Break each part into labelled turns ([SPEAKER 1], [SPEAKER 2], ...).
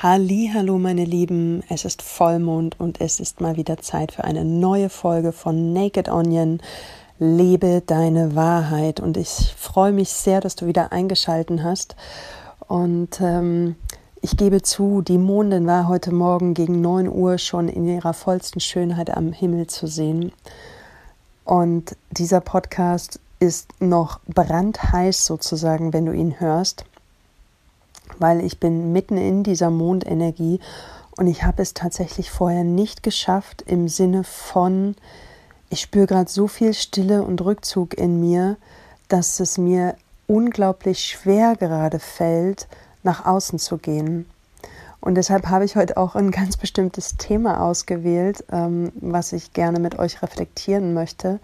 [SPEAKER 1] Hallo, meine Lieben, es ist Vollmond und es ist mal wieder Zeit für eine neue Folge von Naked Onion. Lebe deine Wahrheit und ich freue mich sehr, dass du wieder eingeschalten hast. Und ähm, ich gebe zu, die Mondin war heute Morgen gegen 9 Uhr schon in ihrer vollsten Schönheit am Himmel zu sehen. Und dieser Podcast ist noch brandheiß sozusagen, wenn du ihn hörst weil ich bin mitten in dieser Mondenergie und ich habe es tatsächlich vorher nicht geschafft im Sinne von, ich spüre gerade so viel Stille und Rückzug in mir, dass es mir unglaublich schwer gerade fällt, nach außen zu gehen. Und deshalb habe ich heute auch ein ganz bestimmtes Thema ausgewählt, ähm, was ich gerne mit euch reflektieren möchte,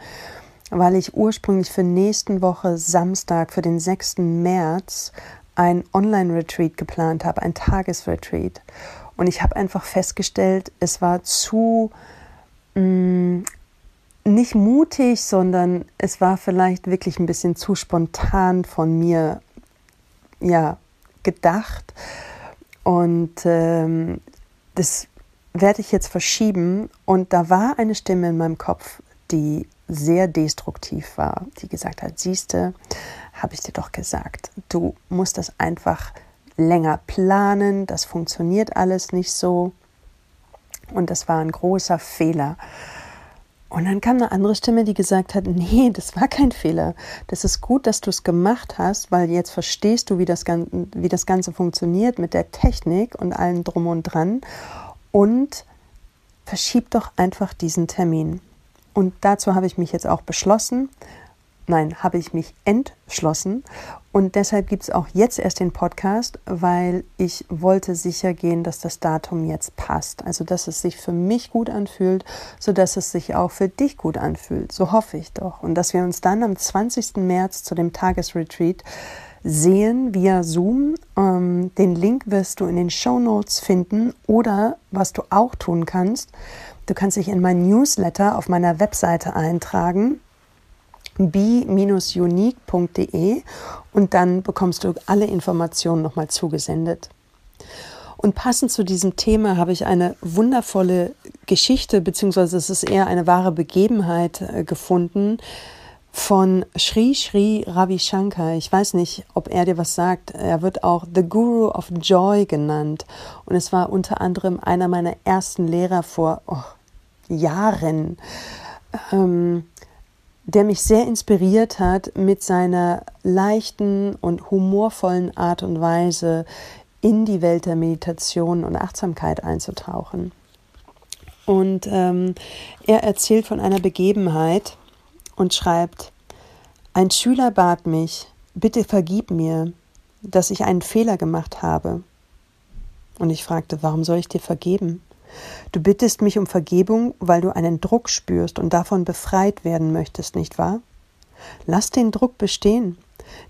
[SPEAKER 1] weil ich ursprünglich für nächsten Woche Samstag, für den 6. März, ein Online-Retreat geplant habe, ein Tagesretreat. Und ich habe einfach festgestellt, es war zu mh, mm, nicht mutig, sondern es war vielleicht wirklich ein bisschen zu spontan von mir ja gedacht. Und ähm, das werde ich jetzt verschieben. Und da war eine Stimme in meinem Kopf, die sehr destruktiv war, die gesagt hat, siehste, habe ich dir doch gesagt. Du musst das einfach länger planen, das funktioniert alles nicht so. Und das war ein großer Fehler. Und dann kam eine andere Stimme, die gesagt hat, nee, das war kein Fehler. Das ist gut, dass du es gemacht hast, weil jetzt verstehst du, wie das, Ganze, wie das Ganze funktioniert mit der Technik und allem drum und dran. Und verschieb doch einfach diesen Termin. Und dazu habe ich mich jetzt auch beschlossen, nein, habe ich mich entschlossen. Und deshalb gibt es auch jetzt erst den Podcast, weil ich wollte sicher gehen, dass das Datum jetzt passt. Also, dass es sich für mich gut anfühlt, sodass es sich auch für dich gut anfühlt. So hoffe ich doch. Und dass wir uns dann am 20. März zu dem Tagesretreat sehen via Zoom. Ähm, den Link wirst du in den Show Notes finden oder was du auch tun kannst. Du kannst dich in mein Newsletter auf meiner Webseite eintragen b-unique.de und dann bekommst du alle Informationen nochmal zugesendet. Und passend zu diesem Thema habe ich eine wundervolle Geschichte, beziehungsweise es ist eher eine wahre Begebenheit äh, gefunden von Sri Sri Ravi Shankar. Ich weiß nicht, ob er dir was sagt. Er wird auch The Guru of Joy genannt. Und es war unter anderem einer meiner ersten Lehrer vor oh, Jahren. Ähm, der mich sehr inspiriert hat mit seiner leichten und humorvollen Art und Weise in die Welt der Meditation und Achtsamkeit einzutauchen. Und ähm, er erzählt von einer Begebenheit und schreibt, ein Schüler bat mich, bitte vergib mir, dass ich einen Fehler gemacht habe. Und ich fragte, warum soll ich dir vergeben? Du bittest mich um Vergebung, weil du einen Druck spürst und davon befreit werden möchtest, nicht wahr? Lass den Druck bestehen.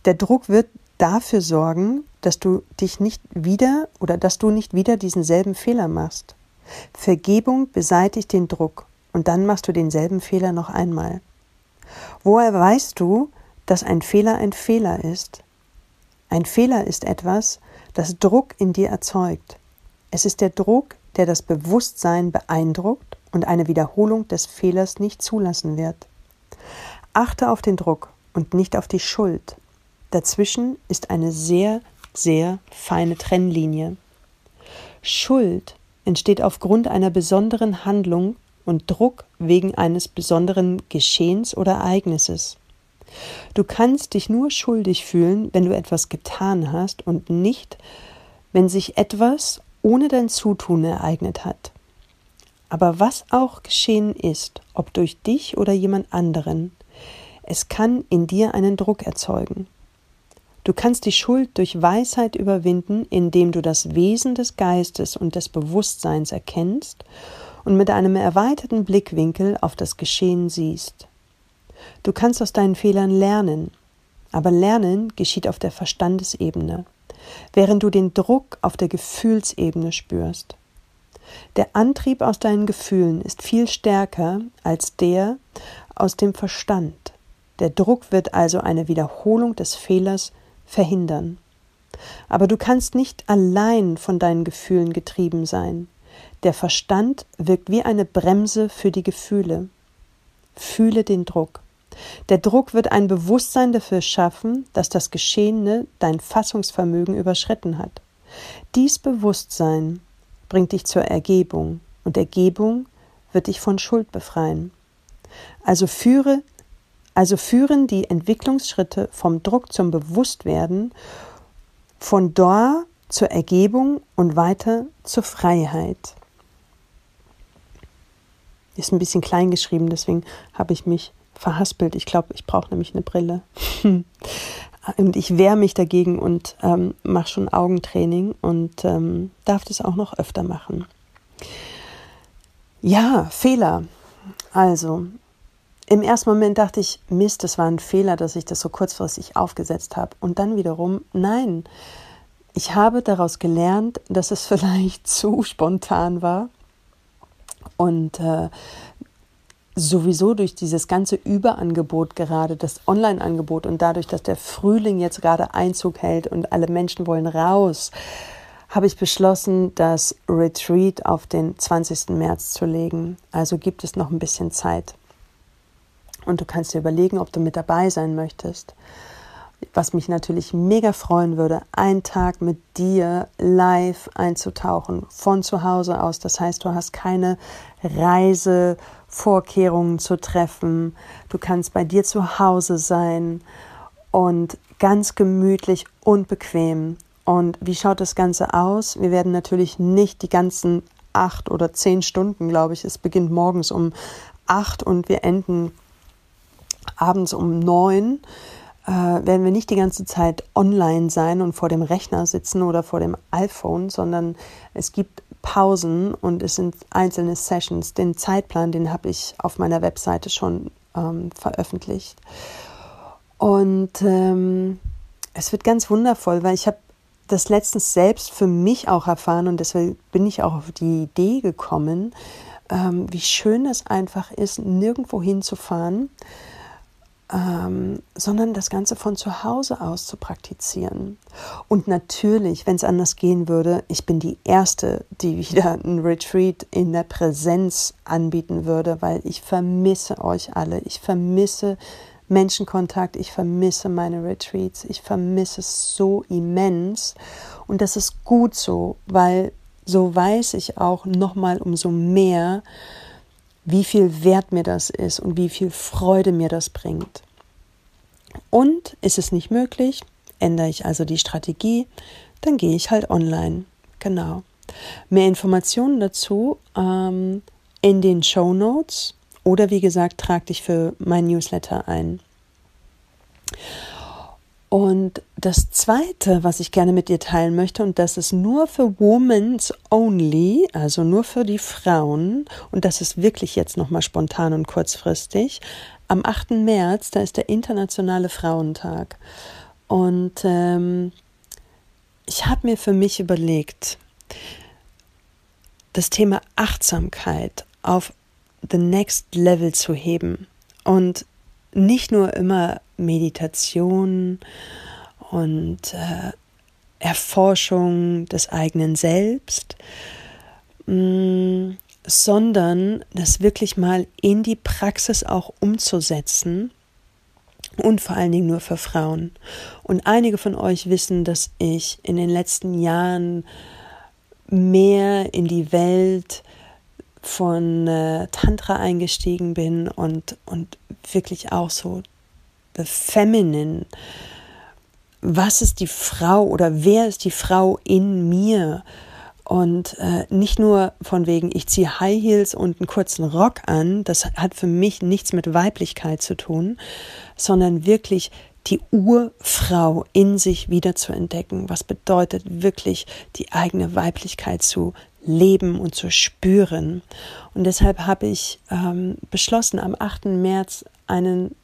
[SPEAKER 1] Der Druck wird dafür sorgen, dass du dich nicht wieder oder dass du nicht wieder diesen selben Fehler machst. Vergebung beseitigt den Druck und dann machst du denselben Fehler noch einmal. Woher weißt du, dass ein Fehler ein Fehler ist? Ein Fehler ist etwas, das Druck in dir erzeugt. Es ist der Druck, der das Bewusstsein beeindruckt und eine Wiederholung des Fehlers nicht zulassen wird. Achte auf den Druck und nicht auf die Schuld. Dazwischen ist eine sehr, sehr feine Trennlinie. Schuld entsteht aufgrund einer besonderen Handlung und Druck wegen eines besonderen Geschehens oder Ereignisses. Du kannst dich nur schuldig fühlen, wenn du etwas getan hast und nicht, wenn sich etwas ohne dein Zutun ereignet hat. Aber was auch geschehen ist, ob durch dich oder jemand anderen, es kann in dir einen Druck erzeugen. Du kannst die Schuld durch Weisheit überwinden, indem du das Wesen des Geistes und des Bewusstseins erkennst und mit einem erweiterten Blickwinkel auf das Geschehen siehst. Du kannst aus deinen Fehlern lernen, aber Lernen geschieht auf der Verstandesebene während du den Druck auf der Gefühlsebene spürst. Der Antrieb aus deinen Gefühlen ist viel stärker als der aus dem Verstand. Der Druck wird also eine Wiederholung des Fehlers verhindern. Aber du kannst nicht allein von deinen Gefühlen getrieben sein. Der Verstand wirkt wie eine Bremse für die Gefühle. Fühle den Druck. Der Druck wird ein Bewusstsein dafür schaffen, dass das Geschehene dein Fassungsvermögen überschritten hat. Dies Bewusstsein bringt dich zur Ergebung und Ergebung wird dich von Schuld befreien. Also führe also führen die Entwicklungsschritte vom Druck zum Bewusstwerden, von dort zur Ergebung und weiter zur Freiheit. Ist ein bisschen klein geschrieben, deswegen habe ich mich verhaspelt. Ich glaube, ich brauche nämlich eine Brille. und ich wehre mich dagegen und ähm, mache schon Augentraining und ähm, darf das auch noch öfter machen. Ja, Fehler. Also, im ersten Moment dachte ich, Mist, das war ein Fehler, dass ich das so kurzfristig aufgesetzt habe. Und dann wiederum, nein, ich habe daraus gelernt, dass es vielleicht zu spontan war und äh, sowieso durch dieses ganze Überangebot gerade, das Online-Angebot und dadurch, dass der Frühling jetzt gerade Einzug hält und alle Menschen wollen raus, habe ich beschlossen, das Retreat auf den 20. März zu legen. Also gibt es noch ein bisschen Zeit. Und du kannst dir überlegen, ob du mit dabei sein möchtest. Was mich natürlich mega freuen würde, einen Tag mit dir live einzutauchen, von zu Hause aus. Das heißt, du hast keine Reisevorkehrungen zu treffen. Du kannst bei dir zu Hause sein und ganz gemütlich und bequem. Und wie schaut das Ganze aus? Wir werden natürlich nicht die ganzen acht oder zehn Stunden, glaube ich, es beginnt morgens um acht und wir enden abends um neun äh, werden wir nicht die ganze Zeit online sein und vor dem Rechner sitzen oder vor dem iPhone, sondern es gibt Pausen und es sind einzelne Sessions. Den Zeitplan, den habe ich auf meiner Webseite schon ähm, veröffentlicht. Und ähm, es wird ganz wundervoll, weil ich habe das letztens selbst für mich auch erfahren und deswegen bin ich auch auf die Idee gekommen, ähm, wie schön es einfach ist, nirgendwo hinzufahren, ähm, sondern das Ganze von zu Hause aus zu praktizieren. Und natürlich, wenn es anders gehen würde, ich bin die Erste, die wieder ein Retreat in der Präsenz anbieten würde, weil ich vermisse euch alle. Ich vermisse Menschenkontakt, ich vermisse meine Retreats, ich vermisse es so immens. Und das ist gut so, weil so weiß ich auch nochmal umso mehr, wie viel wert mir das ist und wie viel Freude mir das bringt. Und ist es nicht möglich, ändere ich also die Strategie, dann gehe ich halt online. Genau. Mehr Informationen dazu ähm, in den Show Notes oder wie gesagt, trag dich für mein Newsletter ein. Und das Zweite, was ich gerne mit dir teilen möchte, und das ist nur für Women's Only, also nur für die Frauen, und das ist wirklich jetzt nochmal spontan und kurzfristig. Am 8. März, da ist der Internationale Frauentag. Und ähm, ich habe mir für mich überlegt, das Thema Achtsamkeit auf the next level zu heben. Und nicht nur immer Meditation und äh, Erforschung des eigenen Selbst, mh, mm, sondern das wirklich mal in die Praxis auch umzusetzen und vor allen Dingen nur für Frauen. Und einige von euch wissen, dass ich in den letzten Jahren mehr in die Welt von äh, Tantra eingestiegen bin und, und wirklich auch so feminine. Was ist die Frau oder wer ist die Frau in mir? Und äh, nicht nur von wegen, ich ziehe High Heels und einen kurzen Rock an, das hat für mich nichts mit Weiblichkeit zu tun, sondern wirklich die Urfrau in sich wieder zu entdecken. Was bedeutet wirklich die eigene Weiblichkeit zu leben und zu spüren. Und deshalb habe ich ähm, beschlossen, am 8. März einen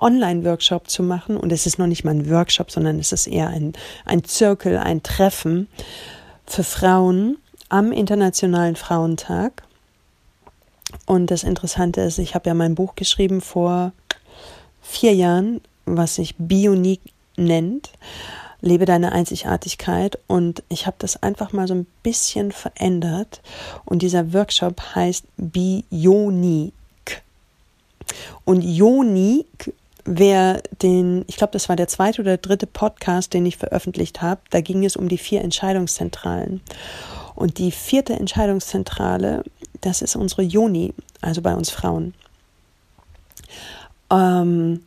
[SPEAKER 1] Online-Workshop zu machen. Und es ist noch nicht mal ein Workshop, sondern es ist eher ein, ein Zirkel, ein Treffen für Frauen am Internationalen Frauentag. Und das Interessante ist, ich habe ja mein Buch geschrieben vor vier Jahren, was sich Bionik nennt. lebe deine Einzigartigkeit und ich habe das einfach mal so ein bisschen verändert und dieser Workshop heißt Bionik. Und Ionik wer den, ich glaube, das war der zweite oder dritte Podcast, den ich veröffentlicht habe, da ging es um die vier Entscheidungszentralen. Und die vierte Entscheidungszentrale, das ist unsere Joni, also bei uns Frauen. Ähm,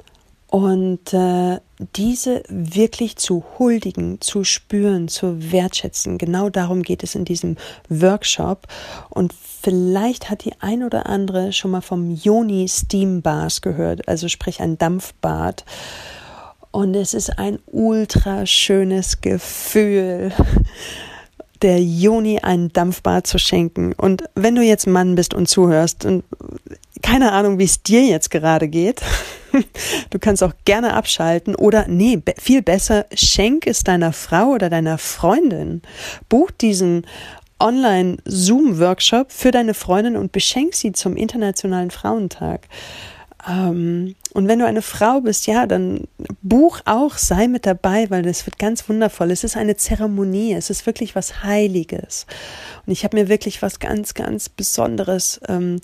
[SPEAKER 1] und äh, diese wirklich zu huldigen, zu spüren, zu wertschätzen, genau darum geht es in diesem Workshop. Und vielleicht hat die ein oder andere schon mal vom Yoni Steam Bars gehört, also sprich ein Dampfbad. Und es ist ein ultra schönes Gefühl, der Joni ein Dampfbad zu schenken. Und wenn du jetzt Mann bist und zuhörst und keine Ahnung, wie es dir jetzt gerade geht, Du kannst auch gerne abschalten oder nee, viel besser, schenk es deiner Frau oder deiner Freundin. Buch diesen Online-Zoom-Workshop für deine Freundin und beschenk sie zum Internationalen Frauentag. Ähm, und wenn du eine Frau bist, ja, dann buch auch, sei mit dabei, weil das wird ganz wundervoll. Es ist eine Zeremonie, es ist wirklich was Heiliges. Und ich habe mir wirklich was ganz, ganz Besonderes ähm,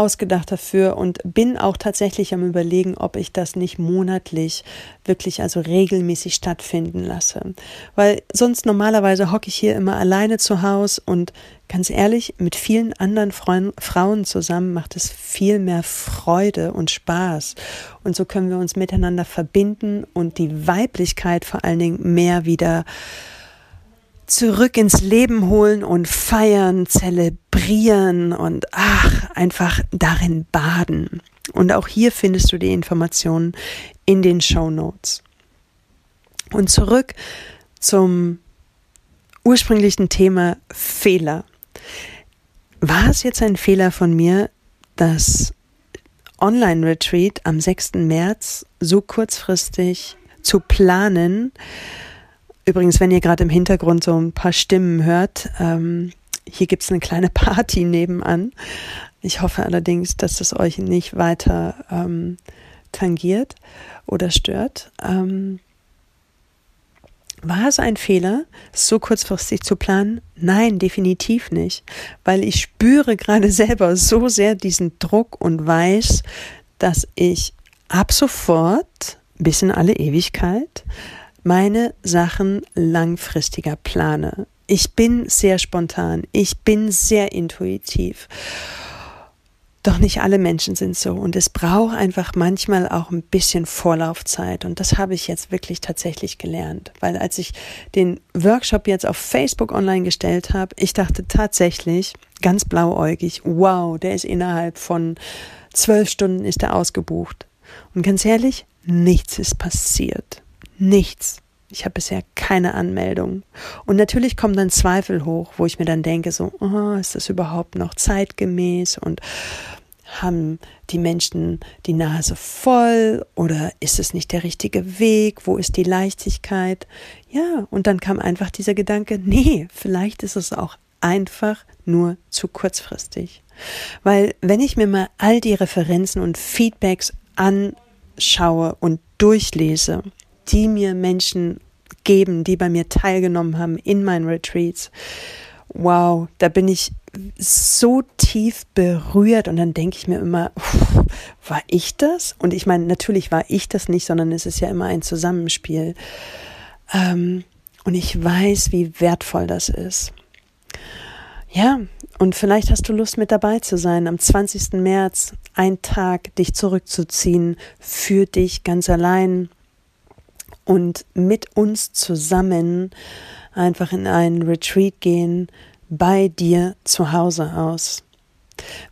[SPEAKER 1] ausgedacht dafür und bin auch tatsächlich am Überlegen, ob ich das nicht monatlich wirklich also regelmäßig stattfinden lasse. Weil sonst normalerweise hocke ich hier immer alleine zu Hause und ganz ehrlich, mit vielen anderen Freund, Frauen zusammen macht es viel mehr Freude und Spaß. Und so können wir uns miteinander verbinden und die Weiblichkeit vor allen Dingen mehr wieder zurück ins Leben holen und feiern, zelebrieren und ach, einfach darin baden. Und auch hier findest du die Informationen in den Show Notes. Und zurück zum ursprünglichen Thema Fehler. War es jetzt ein Fehler von mir, das Online-Retreat am 6. März so kurzfristig zu planen? Übrigens, wenn ihr gerade im Hintergrund so ein paar Stimmen hört, ähm, hier gibt es eine kleine Party nebenan. Ich hoffe allerdings, dass es euch nicht weiter ähm, tangiert oder stört. Ähm, war es ein Fehler, so kurzfristig zu planen? Nein, definitiv nicht, weil ich spüre gerade selber so sehr diesen Druck und weiß, dass ich ab sofort bis in alle Ewigkeit meine Sachen langfristiger plane. Ich bin sehr spontan, ich bin sehr intuitiv. Doch nicht alle Menschen sind so und es braucht einfach manchmal auch ein bisschen Vorlaufzeit und das habe ich jetzt wirklich tatsächlich gelernt, weil als ich den Workshop jetzt auf Facebook online gestellt habe, ich dachte tatsächlich ganz blauäugig, wow, der ist innerhalb von zwölf Stunden ist er ausgebucht und ganz ehrlich, nichts ist passiert. Nichts. Ich habe bisher keine Anmeldung. Und natürlich kommen dann Zweifel hoch, wo ich mir dann denke, so, oh, ist das überhaupt noch zeitgemäß und haben die Menschen die Nase voll oder ist es nicht der richtige Weg? Wo ist die Leichtigkeit? Ja, und dann kam einfach dieser Gedanke, nee, vielleicht ist es auch einfach nur zu kurzfristig. Weil wenn ich mir mal all die Referenzen und Feedbacks anschaue und durchlese, die mir Menschen geben, die bei mir teilgenommen haben in meinen Retreats. Wow, da bin ich so tief berührt und dann denke ich mir immer, war ich das? Und ich meine, natürlich war ich das nicht, sondern es ist ja immer ein Zusammenspiel. Ähm, und ich weiß, wie wertvoll das ist. Ja, und vielleicht hast du Lust mit dabei zu sein, am 20. März, ein Tag dich zurückzuziehen, für dich ganz allein und mit uns zusammen einfach in einen Retreat gehen, bei dir zu Hause aus.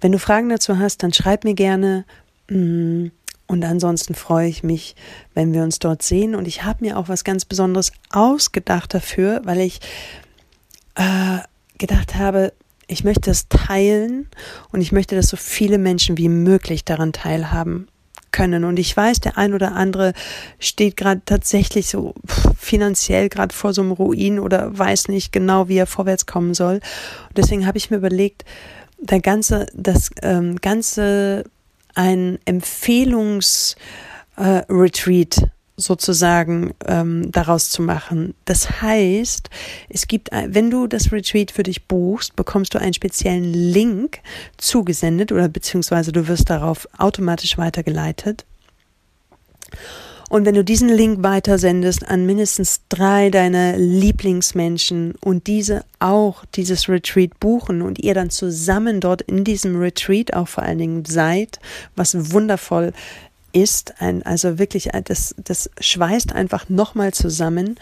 [SPEAKER 1] Wenn du Fragen dazu hast, dann schreib mir gerne. Mm, und ansonsten freue ich mich, wenn wir uns dort sehen. Und ich habe mir auch was ganz Besonderes ausgedacht dafür, weil ich äh, gedacht habe, ich möchte es teilen und ich möchte, dass so viele Menschen wie möglich daran teilhaben können. Und ich weiß, der ein oder andere steht gerade tatsächlich so finanziell gerade vor so einem Ruin oder weiß nicht genau, wie er vorwärts kommen soll. Und deswegen habe ich mir überlegt, der ganze, das ähm, ganze ein Empfehlungsretreat äh, sozusagen ähm, daraus zu machen. Das heißt, es gibt, wenn du das Retreat für dich buchst, bekommst du einen speziellen Link zugesendet oder beziehungsweise du wirst darauf automatisch weitergeleitet. Und wenn du diesen Link weitersendest an mindestens drei deiner Lieblingsmenschen und diese auch dieses Retreat buchen und ihr dann zusammen dort in diesem Retreat auch vor allen Dingen seid, was wundervoll ist, ein, also wirklich, das, das schweißt einfach nochmal zusammen,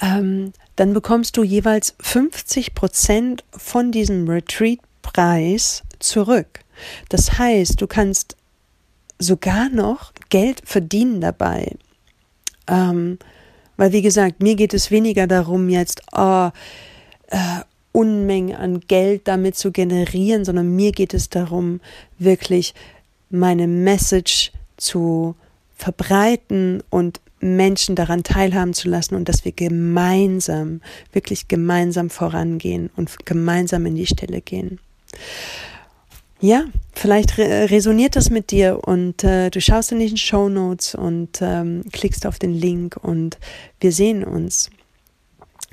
[SPEAKER 1] ähm, dann bekommst du jeweils 50 Prozent von diesem Retreat-Preis zurück. Das heißt, du kannst sogar noch Geld verdienen dabei. Ähm, weil, wie gesagt, mir geht es weniger darum, jetzt oh, äh, Unmengen an Geld damit zu generieren, sondern mir geht es darum, wirklich meine Message zu verbreiten und Menschen daran teilhaben zu lassen und dass wir gemeinsam, wirklich gemeinsam vorangehen und gemeinsam in die Stille gehen ja, vielleicht re resoniert das mit dir und äh, du schaust in den Show Notes und ähm, klickst auf den Link und wir sehen uns.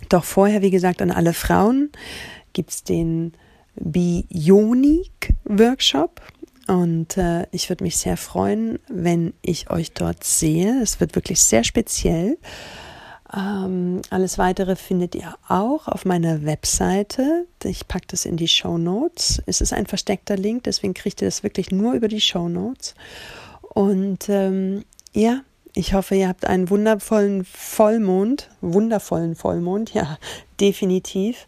[SPEAKER 1] Doch vorher, wie gesagt, an alle Frauen gibt es den Bionik Workshop und äh, ich würde mich sehr freuen, wenn ich euch dort sehe. Es wird wirklich sehr speziell. Ähm, alles weitere findet ihr auch auf meiner Webseite. Ich packe das in die Show Notes. Es ist ein versteckter Link, deswegen kriegt ihr das wirklich nur über die Show Notes. Und ähm, ja, ich hoffe, ihr habt einen wundervollen Vollmond, wundervollen Vollmond, ja, definitiv.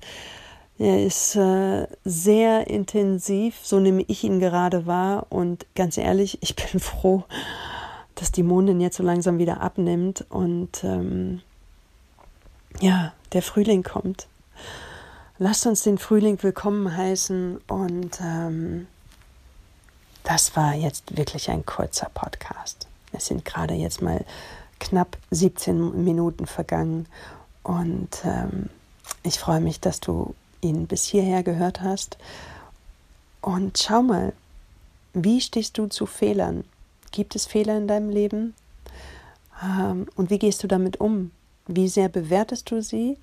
[SPEAKER 1] Er ist äh, sehr intensiv, so nehme ich ihn gerade wahr. Und ganz ehrlich, ich bin froh, dass die Mondin jetzt so langsam wieder abnimmt und ähm, ja, der Frühling kommt. Lasst uns den Frühling willkommen heißen und ähm, das war jetzt wirklich ein kurzer Podcast. Es sind gerade jetzt mal knapp 17 Minuten vergangen und ähm, ich freue mich, dass du ihn bis hierher gehört hast. Und schau mal, wie stehst du zu Fehlern? Gibt es Fehler in deinem Leben? Ähm, und wie gehst du damit um? Wie sehr bewertest du sie?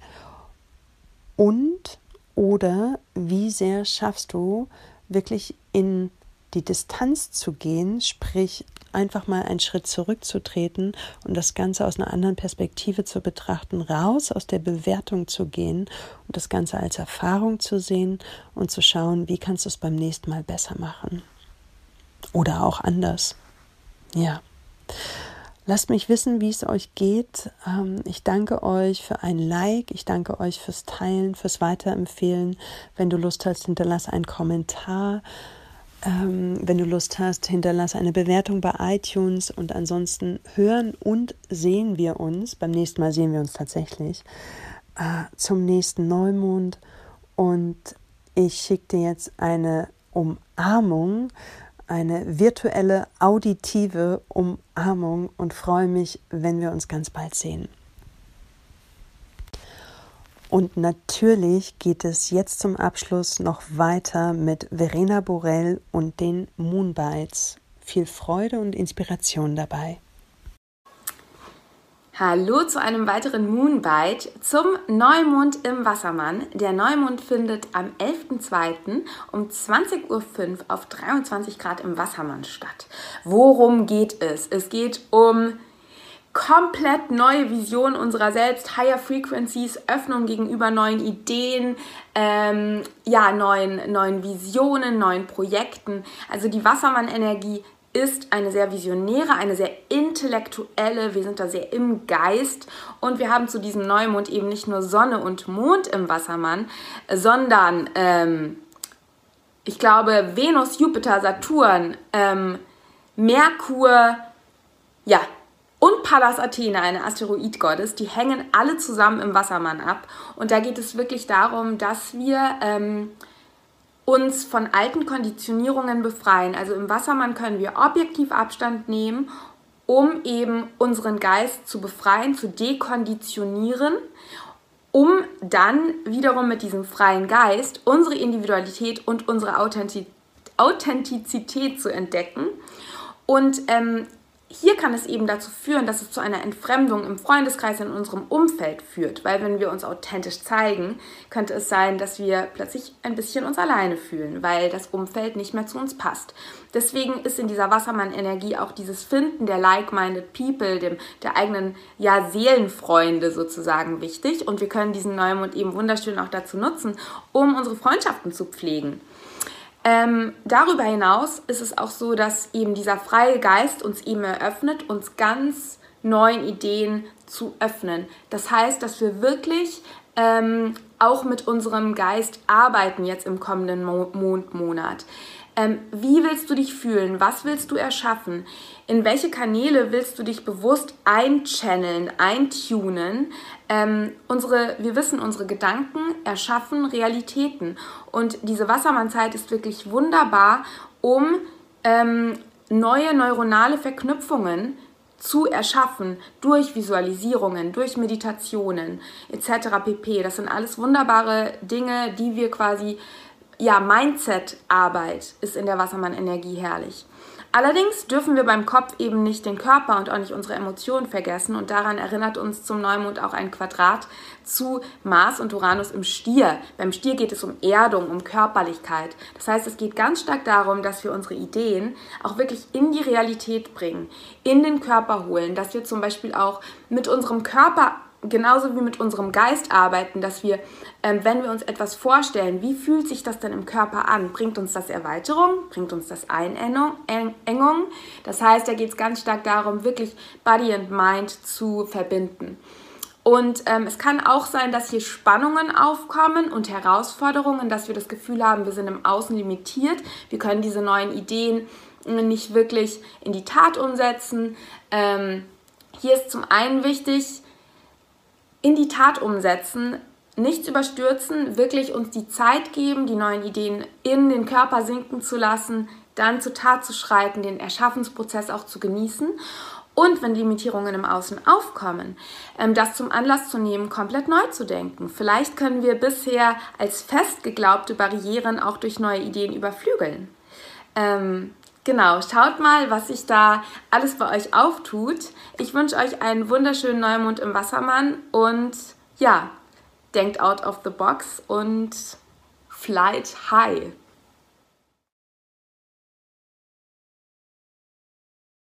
[SPEAKER 1] Und oder wie sehr schaffst du wirklich in die Distanz zu gehen, sprich einfach mal einen Schritt zurückzutreten und das Ganze aus einer anderen Perspektive zu betrachten, raus aus der Bewertung zu gehen und das Ganze als Erfahrung zu sehen und zu schauen, wie kannst du es beim nächsten Mal besser machen. Oder auch anders. Ja. Lasst mich wissen, wie es euch geht. Ähm, ich danke euch für ein Like. Ich danke euch fürs Teilen, fürs Weiterempfehlen. Wenn du Lust hast, hinterlass einen Kommentar. Ähm, wenn du Lust hast, hinterlass eine Bewertung bei iTunes. Und ansonsten hören und sehen wir uns. Beim nächsten Mal sehen wir uns tatsächlich. Äh, zum nächsten Neumond. Und ich schicke dir jetzt eine Umarmung eine virtuelle, auditive Umarmung und freue mich, wenn wir uns ganz bald sehen. Und natürlich geht es jetzt zum Abschluss noch weiter mit Verena Borell und den Moonbites. Viel Freude und Inspiration dabei.
[SPEAKER 2] Hallo zu einem weiteren Moonbite zum Neumond im Wassermann. Der Neumond findet am 11.02. um 20.05 Uhr auf 23 Grad im Wassermann statt. Worum geht es? Es geht um komplett neue Visionen unserer selbst, Higher Frequencies, Öffnung gegenüber neuen Ideen, ähm, ja, neuen, neuen Visionen, neuen Projekten. Also die Wassermann-Energie ist eine sehr visionäre, eine sehr intellektuelle, wir sind da sehr im Geist und wir haben zu diesem Neumond eben nicht nur Sonne und Mond im Wassermann, sondern ähm, ich glaube Venus, Jupiter, Saturn, ähm, Merkur, ja, und Pallas Athena, eine Asteroidgottes, die hängen alle zusammen im Wassermann ab. Und da geht es wirklich darum, dass wir ähm, uns von alten Konditionierungen befreien. Also im Wassermann können wir objektiv Abstand nehmen, um eben unseren Geist zu befreien, zu dekonditionieren, um dann wiederum mit diesem freien Geist unsere Individualität und unsere Authentizität zu entdecken. Und ähm, hier kann es eben dazu führen, dass es zu einer Entfremdung im Freundeskreis in unserem Umfeld führt, weil wenn wir uns authentisch zeigen, könnte es sein, dass wir plötzlich ein bisschen uns alleine fühlen, weil das Umfeld nicht mehr zu uns passt. Deswegen ist in dieser Wassermann-Energie auch dieses Finden der like-minded people, dem, der eigenen ja, Seelenfreunde sozusagen wichtig und wir können diesen Neumond eben wunderschön auch dazu nutzen, um unsere Freundschaften zu pflegen. Ähm, darüber hinaus ist es auch so, dass eben dieser freie Geist uns eben eröffnet, uns ganz neuen Ideen zu öffnen. Das heißt, dass wir wirklich ähm, auch mit unserem Geist arbeiten jetzt im kommenden Mo Mondmonat. Ähm, wie willst du dich fühlen? Was willst du erschaffen? In welche Kanäle willst du dich bewusst einchanneln, eintunen? Ähm, unsere, wir wissen, unsere Gedanken erschaffen Realitäten. Und diese Wassermannzeit ist wirklich wunderbar, um ähm, neue neuronale Verknüpfungen zu erschaffen durch Visualisierungen, durch Meditationen etc. pp. Das sind alles wunderbare Dinge, die wir quasi ja, Mindset-Arbeit ist in der Wassermann-Energie herrlich. Allerdings dürfen wir beim Kopf eben nicht den Körper und auch nicht unsere Emotionen vergessen und daran erinnert uns zum Neumond auch ein Quadrat zu Mars und Uranus im Stier. Beim Stier geht es um Erdung, um Körperlichkeit. Das heißt, es geht ganz stark darum, dass wir unsere Ideen auch wirklich in die Realität bringen, in den Körper holen, dass wir zum Beispiel auch mit unserem Körper genauso wie mit unserem Geist arbeiten, dass wir, ähm, wenn wir uns etwas vorstellen, wie fühlt sich das denn im Körper an? Bringt uns das Erweiterung? Bringt uns das Einengung? Das heißt, da geht es ganz stark darum, wirklich Body and Mind zu verbinden. Und ähm, es kann auch sein, dass hier Spannungen aufkommen und Herausforderungen, dass wir das Gefühl haben, wir sind im Außen limitiert, wir können diese neuen Ideen nicht wirklich in die Tat umsetzen. Ähm, hier ist zum einen wichtig, in die Tat umsetzen, nichts überstürzen, wirklich uns die Zeit geben, die neuen Ideen in den Körper sinken zu lassen, dann zur Tat zu schreiten, den Erschaffensprozess auch zu genießen und wenn Limitierungen im Außen aufkommen, ähm, das zum Anlass zu nehmen, komplett neu zu denken. Vielleicht können wir bisher als fest geglaubte Barrieren auch durch neue Ideen überflügeln. Ähm, Genau, schaut mal, was sich da alles bei euch auftut. Ich wünsche euch einen wunderschönen Neumond im Wassermann und ja, denkt out of the box und flight high.